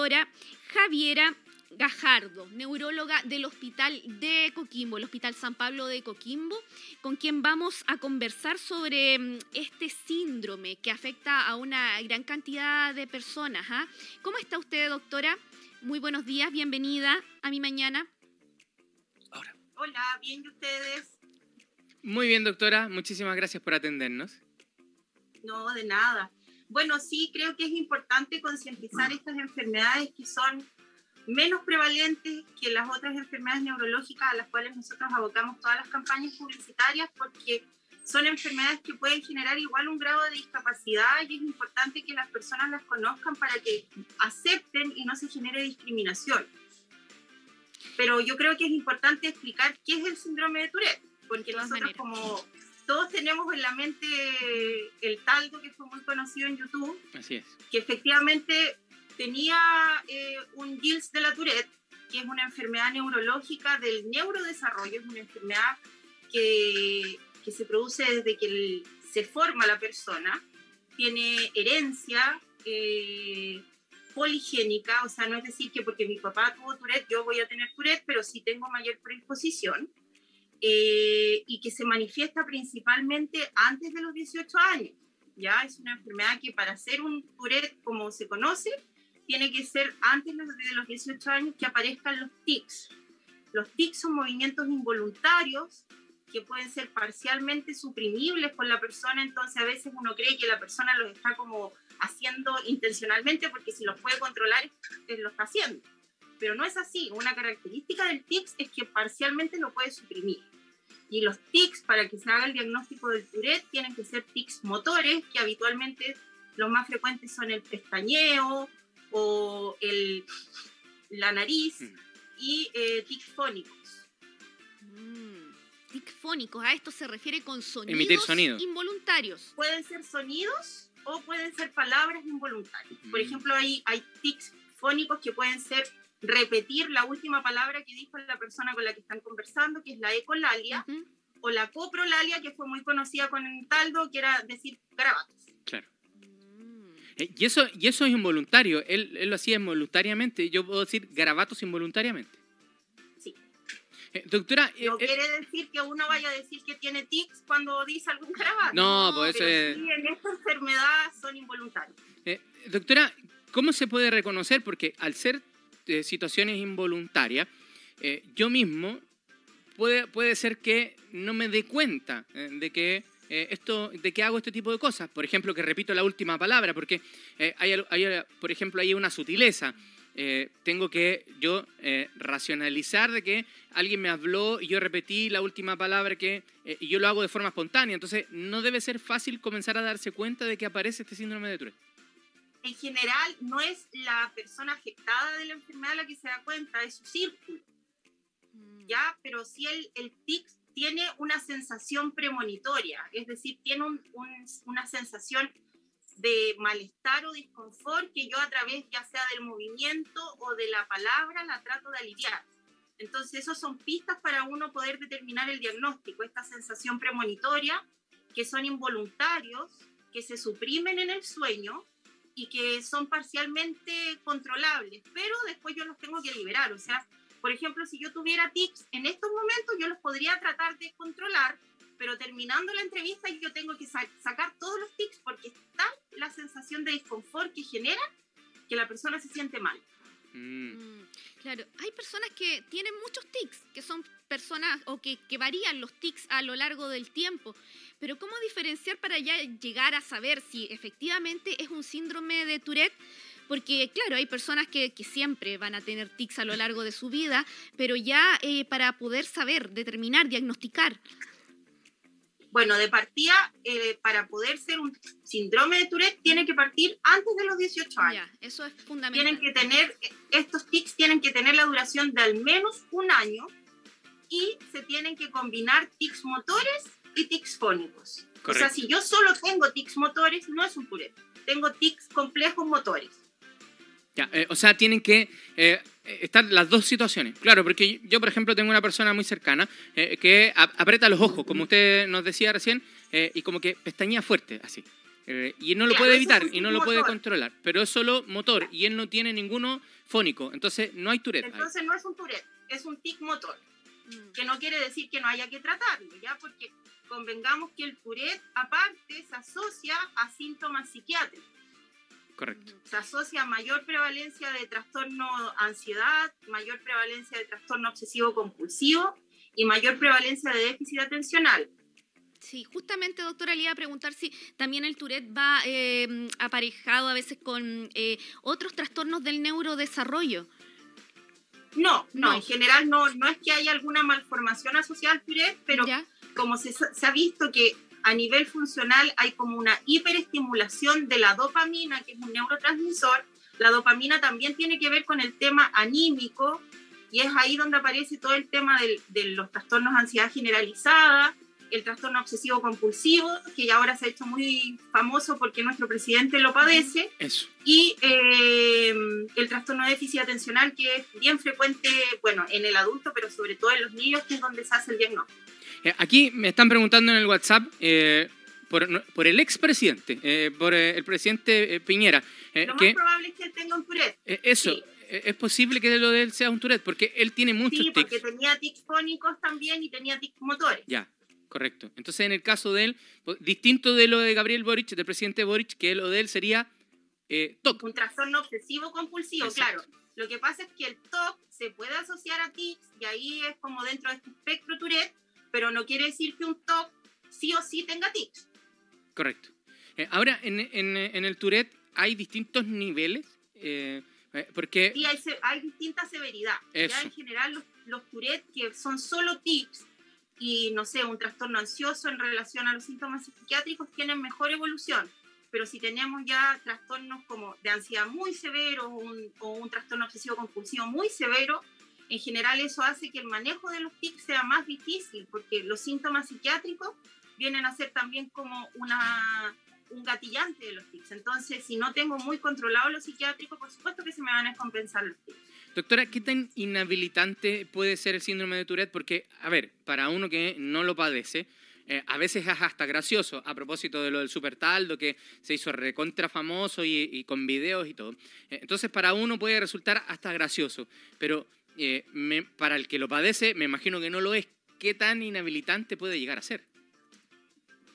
doctora Javiera Gajardo, neuróloga del Hospital de Coquimbo, el Hospital San Pablo de Coquimbo, con quien vamos a conversar sobre mm, este síndrome que afecta a una gran cantidad de personas. ¿ah? ¿Cómo está usted, doctora? Muy buenos días, bienvenida a mi mañana. Hola, bien, ¿y ustedes? Muy bien, doctora. Muchísimas gracias por atendernos. No, de nada. Bueno, sí, creo que es importante concientizar estas enfermedades que son menos prevalentes que las otras enfermedades neurológicas a las cuales nosotros abocamos todas las campañas publicitarias porque son enfermedades que pueden generar igual un grado de discapacidad y es importante que las personas las conozcan para que acepten y no se genere discriminación. Pero yo creo que es importante explicar qué es el síndrome de Tourette, porque nosotros como todos tenemos en la mente el taldo que fue muy conocido en YouTube, Así es. que efectivamente tenía eh, un Gilles de la Tourette, que es una enfermedad neurológica del neurodesarrollo, es una enfermedad que, que se produce desde que el- se forma la persona, tiene herencia eh, poligénica, o sea, no es decir que porque mi papá tuvo Tourette, yo voy a tener Tourette, pero sí tengo mayor predisposición, eh, y que se manifiesta principalmente antes de los 18 años. Ya es una enfermedad que para ser un Tourette como se conoce, tiene que ser antes de los- de los 18 años que aparezcan los tics. Los tics son movimientos involuntarios que pueden ser parcialmente suprimibles por la persona, entonces a veces uno cree que la persona los está como haciendo intencionalmente porque si los puede controlar, lo está haciendo. Pero no es así. Una característica del tics es que parcialmente lo puede suprimir. Y los tics, para que se haga el diagnóstico del Tourette, tienen que ser tics motores, que habitualmente los más frecuentes son el pestañeo o el, la nariz Mm. y eh, tics fónicos. Mm, tic fónicos, a esto se refiere con sonidos Emitir sonido. involuntarios. Pueden ser sonidos o pueden ser palabras involuntarias. Por Mm. ejemplo, hay, hay tics fónicos que pueden ser repetir la última palabra que dijo la persona con la que están conversando, que es la ecolalia, Ujú. o la coprolalia, que fue muy conocida con el taldo, que era decir garabatos. Claro. Eh, Y eso, y eso es involuntario. Él, él lo hacía involuntariamente. Yo puedo decir garabatos involuntariamente. Sí. Eh, doctora, eh, No eh, quiere decir que uno vaya a decir que tiene tics cuando dice algún garabato. No, pues eso pero es- sí, en esta enfermedad son involuntarios. eh, doctora, ¿cómo se puede reconocer? Porque al ser eh, situaciones involuntarias, eh, yo mismo puede, puede ser que no me dé cuenta eh, de que eh, esto, de que hago este tipo de cosas. Por ejemplo, que repito la última palabra, porque eh, hay, hay, por ejemplo, hay una sutileza. Eh, tengo que yo eh, racionalizar de que alguien me habló y yo repetí la última palabra que eh, y yo lo hago de forma espontánea. Entonces, no debe ser fácil comenzar a darse cuenta de que aparece este síndrome de Tourette. En general, no es la persona afectada de la enfermedad la que se da cuenta, es su círculo. Mm. ¿ya? Pero si el, el tic tiene una sensación premonitoria, es decir, tiene un- un- una sensación de malestar o disconfort que yo a través ya sea del movimiento o de la palabra la trato de aliviar. Entonces, esos son pistas para uno poder determinar el diagnóstico, esta sensación premonitoria, que son involuntarios, que se suprimen en el sueño y que son parcialmente controlables, pero después yo los tengo que liberar. O sea, por ejemplo, si yo tuviera tics en estos momentos, yo los podría tratar de controlar, pero terminando la entrevista yo tengo que sa- sacar todos los tics porque es tal la sensación de disconfort que genera que la persona se siente mal. Mm. Claro, hay personas que tienen muchos tics, que son personas o que, varían los tics a lo largo del tiempo. Pero ¿cómo diferenciar para ya llegar a saber si efectivamente es un síndrome de Tourette? Porque claro, hay personas que, que siempre van a tener tics a lo largo de su vida, pero ya eh, para poder saber, determinar, diagnosticar. Bueno, de partida, eh, para poder ser un síndrome de Tourette, tiene que partir antes de los 18 años. Ya, eso es fundamental. tienen que tener, estos tics tienen que tener la duración de al menos un año y se tienen que combinar tics motores y tics fónicos. O sea, Correcto. si yo solo tengo tics motores, no es un Tourette. Tengo tics complejos motores. Ya, eh, o sea, tienen que eh, estar las dos situaciones. Claro, porque yo, por ejemplo, tengo una persona muy cercana eh, que a- aprieta los ojos, como usted nos decía recién, eh, y como que pestañea fuerte, así. Eh, y él no lo puede evitar y no lo puede motor. controlar, pero es solo motor y él no tiene ninguno fónico, entonces no hay Tourette. ahí. Entonces no es un Tourette, es un tic motor, Mm. que no quiere decir que no haya que tratarlo, ¿ya? Porque convengamos que el Tourette aparte se asocia a síntomas psiquiátricos. Correcto. se asocia a mayor prevalencia de trastorno ansiedad, mayor prevalencia de trastorno obsesivo compulsivo y mayor prevalencia de déficit atencional. Sí, justamente, doctora, le iba a preguntar si también el Tourette va eh, aparejado a veces con eh, otros trastornos del neurodesarrollo. No, no, No. en general no, no es que haya alguna malformación asociada al Tourette, pero ¿Ya? como se, se ha visto que a nivel funcional hay como una hiperestimulación de la dopamina, que es un neurotransmisor, la dopamina también tiene que ver con el tema anímico y es ahí donde aparece todo el tema del- de los trastornos de ansiedad generalizada, el trastorno obsesivo compulsivo, que ya ahora se ha hecho muy famoso porque nuestro presidente lo padece, Eso. y eh, el trastorno de déficit atencional, que es bien frecuente, bueno, en el adulto, pero sobre todo en los niños, que es donde se hace el diagnóstico. Eh, Aquí me están preguntando en el WhatsApp eh, por, por el expresidente, eh, por eh, el presidente Piñera, Lo que más probable es que él tenga un Tourette. eso, sí. es posible que lo de él sea un Tourette, porque él tiene muchos Sí, porque tics. tenía tics fónicos también y tenía tics motores. Ya, correcto. Entonces, en el caso de él, pues, distinto de lo de Gabriel Boric, del presidente Boric, que lo de él sería eh, TOC. Un trastorno obsesivo compulsivo, Exacto. claro. Lo que pasa es que el TOC se puede asociar a tics y ahí es como dentro de este espectro Tourette, pero no quiere decir que un TOC sí o sí tenga tics. Correcto. Eh, ahora, en, en- en el Tourette hay distintos niveles, eh, porque... Sí, hay, hay distinta severidad. Eso. Ya en general los, los Tourette que son solo tics y, no sé, un trastorno ansioso en relación a los síntomas psiquiátricos tienen mejor evolución. Pero si tenemos ya trastornos como de ansiedad muy severo un, o un trastorno obsesivo compulsivo muy severo, en general eso hace que el manejo de los tics sea más difícil, porque los síntomas psiquiátricos vienen a ser también como una, un gatillante de los tics. Entonces, si no tengo muy controlado los psiquiátricos, por supuesto que se me van a descompensar los tics. Doctora, ¿qué tan inhabilitante puede ser el síndrome de Tourette? Porque, a ver, para uno que no lo padece, eh, a veces es hasta gracioso, a propósito de lo del super taldo, que se hizo recontra famoso y, y con videos y todo. Eh, entonces, para uno puede resultar hasta gracioso, pero eh, me- para el que lo padece, me imagino que no lo es. ¿Qué tan inhabilitante puede llegar a ser?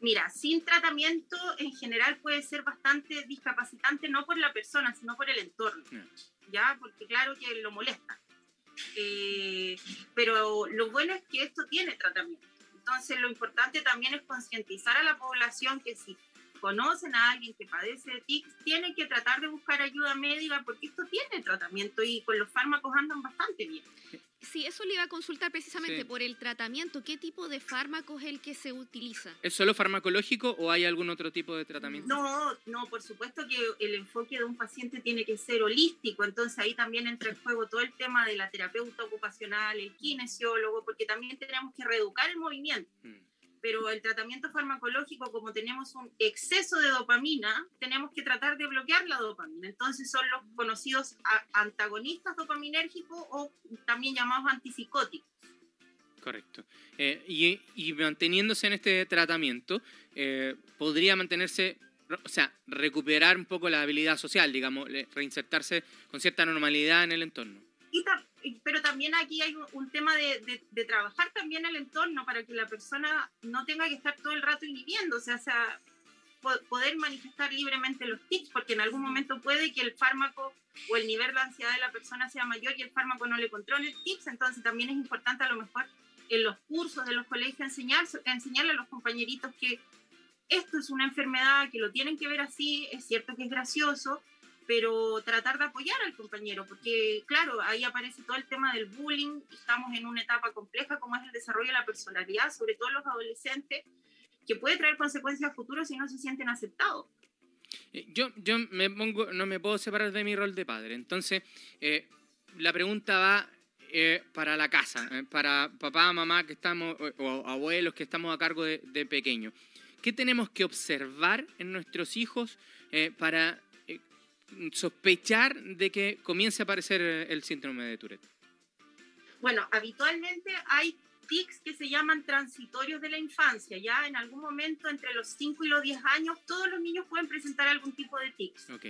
Mira, sin tratamiento en general puede ser bastante discapacitante, no por la persona, sino por el entorno. ¿Ya? Porque claro que lo molesta. Eh, pero lo bueno es que esto tiene tratamiento. Entonces lo importante también es concientizar a la población que si conocen a alguien que padece de tics, tienen que tratar de buscar ayuda médica porque esto tiene tratamiento y con los fármacos andan bastante bien. Sí, eso le iba a consultar precisamente Sí. por el tratamiento. ¿Qué tipo de fármaco es el que se utiliza? ¿Es solo farmacológico o hay algún otro tipo de tratamiento? No, no, por supuesto que el enfoque de un paciente tiene que ser holístico, entonces ahí también entra en juego todo el tema de la terapeuta ocupacional, el kinesiólogo, porque también tenemos que reeducar el movimiento. Mm. Pero el tratamiento farmacológico, como tenemos un exceso de dopamina, tenemos que tratar de bloquear la dopamina. Entonces son los conocidos antagonistas dopaminérgicos o también llamados antipsicóticos. Correcto. Eh, y, y manteniéndose en este tratamiento, eh, podría mantenerse, o sea, recuperar un poco la habilidad social, digamos, reinsertarse con cierta normalidad en el entorno. Y ta- pero también aquí hay un, un tema de, de- de trabajar también el entorno para que la persona no tenga que estar todo el rato inhibiéndose, o sea, po- poder manifestar libremente los tics, porque en algún momento puede que el fármaco o el nivel de ansiedad de la persona sea mayor y el fármaco no le controle el tics, entonces también es importante a lo mejor en los cursos de los colegios enseñar, enseñarle a los compañeritos que esto es una enfermedad, que lo tienen que ver así, es cierto que es gracioso, pero tratar de apoyar al compañero, porque claro, ahí aparece todo el tema del bullying, estamos en una etapa compleja como es el desarrollo de la personalidad, sobre todo los adolescentes, que puede traer consecuencias futuras si no se sienten aceptados. Eh, Yo, yo me pongo, no me puedo separar de mi rol de padre. Entonces, eh, la pregunta va eh, para la casa, eh, para papá, mamá que estamos, o, abuelos que estamos a cargo de, de pequeños. ¿Qué tenemos que observar en nuestros hijos para sospechar de que comience a aparecer el síndrome de Tourette? Bueno, habitualmente hay tics que se llaman transitorios de la infancia. Ya en algún momento entre los 5 y los 10 años, todos los niños pueden presentar algún tipo de tics. Ok.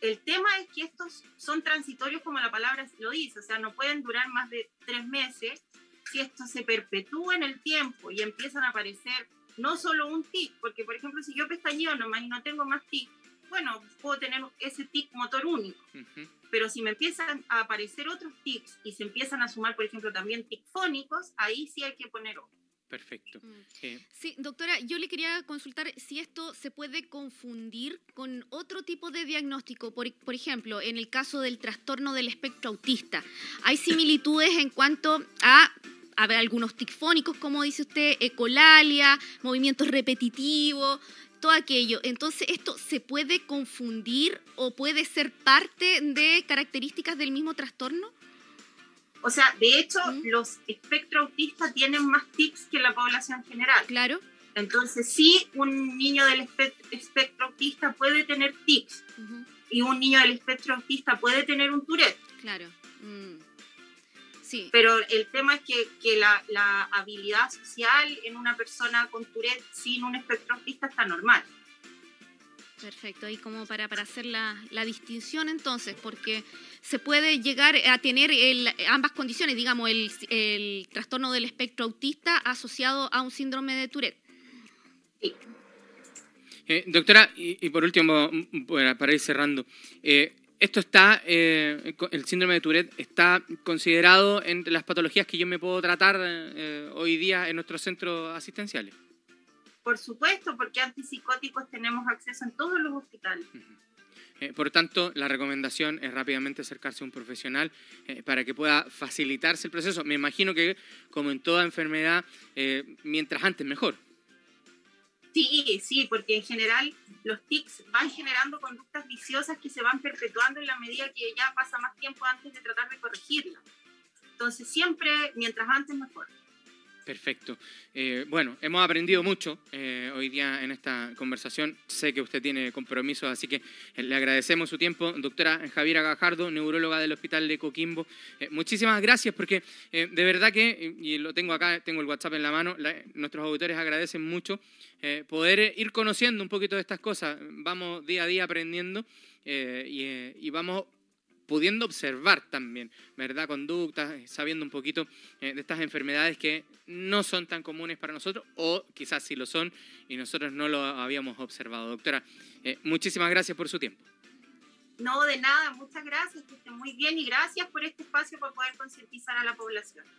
El tema es que estos son transitorios como la palabra lo dice, o sea, no pueden durar más de tres meses. Si esto se perpetúa en el tiempo y empiezan a aparecer no solo un tic, porque por ejemplo, si yo pestañeo nomás y no tengo más tic, bueno, puedo tener ese tic motor único. Pero si me empiezan a aparecer otros tics y se empiezan a sumar, por ejemplo, también tics fónicos, ahí sí hay que poner ojo. Perfecto. Mm. Eh, Sí, doctora, yo le quería consultar si esto se puede confundir con otro tipo de diagnóstico. Por, por ejemplo, en el caso del trastorno del espectro autista, ¿hay similitudes en cuanto a, a ver, algunos tics fónicos, como dice usted, ecolalia, movimientos repetitivos, todo aquello? Entonces, ¿esto se puede confundir o puede ser parte de características del mismo trastorno? O sea, de hecho, ¿Mm? los espectro autistas tienen más tics que la población general. Claro. Entonces, sí, un niño del espe- espectro autista puede tener tics y un niño del espectro autista puede tener un Tourette. Claro. Mm. Sí. Pero el tema es que, que la, la habilidad social en una persona con Tourette sin un espectro autista está normal. Perfecto, ahí como para, para hacer la, la distinción entonces, porque se puede llegar a tener el- ambas condiciones, digamos, el, el trastorno del espectro autista asociado a un síndrome de Tourette. Eh, doctora, y, y por último, para, para ir cerrando, eh, esto está, eh, el síndrome de Tourette está considerado entre las patologías que yo me puedo tratar eh, hoy día en nuestros centros asistenciales. Por supuesto, porque antipsicóticos tenemos acceso en todos los hospitales. Eh, por tanto, la recomendación es rápidamente acercarse a un profesional eh, para que pueda facilitarse el proceso. Me imagino que, como en toda enfermedad, eh, mientras antes mejor. Sí, sí, porque en general los tics van generando conductas viciosas que se van perpetuando en la medida que ya pasa más tiempo antes de tratar de corregirlas. Entonces siempre, mientras antes, mejor. Perfecto. Eh, bueno, hemos aprendido mucho eh, hoy día en esta conversación. Sé que usted tiene compromisos, así que eh, le agradecemos su tiempo. Doctora Javiera Gajardo, neuróloga del Hospital de Coquimbo. Muchísimas gracias porque de verdad que, y lo tengo acá, tengo el WhatsApp en la mano, nuestros auditores agradecen mucho poder ir conociendo un poquito de estas cosas. Vamos día a día aprendiendo y, y vamos pudiendo observar también, ¿verdad? Conductas, eh, sabiendo un poquito eh, de estas enfermedades que no son tan comunes para nosotros o quizás sí lo son y nosotros no lo habíamos observado. Doctora, eh, muchísimas gracias por su tiempo. No, de nada, muchas gracias, que estén muy bien y gracias por este espacio para poder concientizar a la población.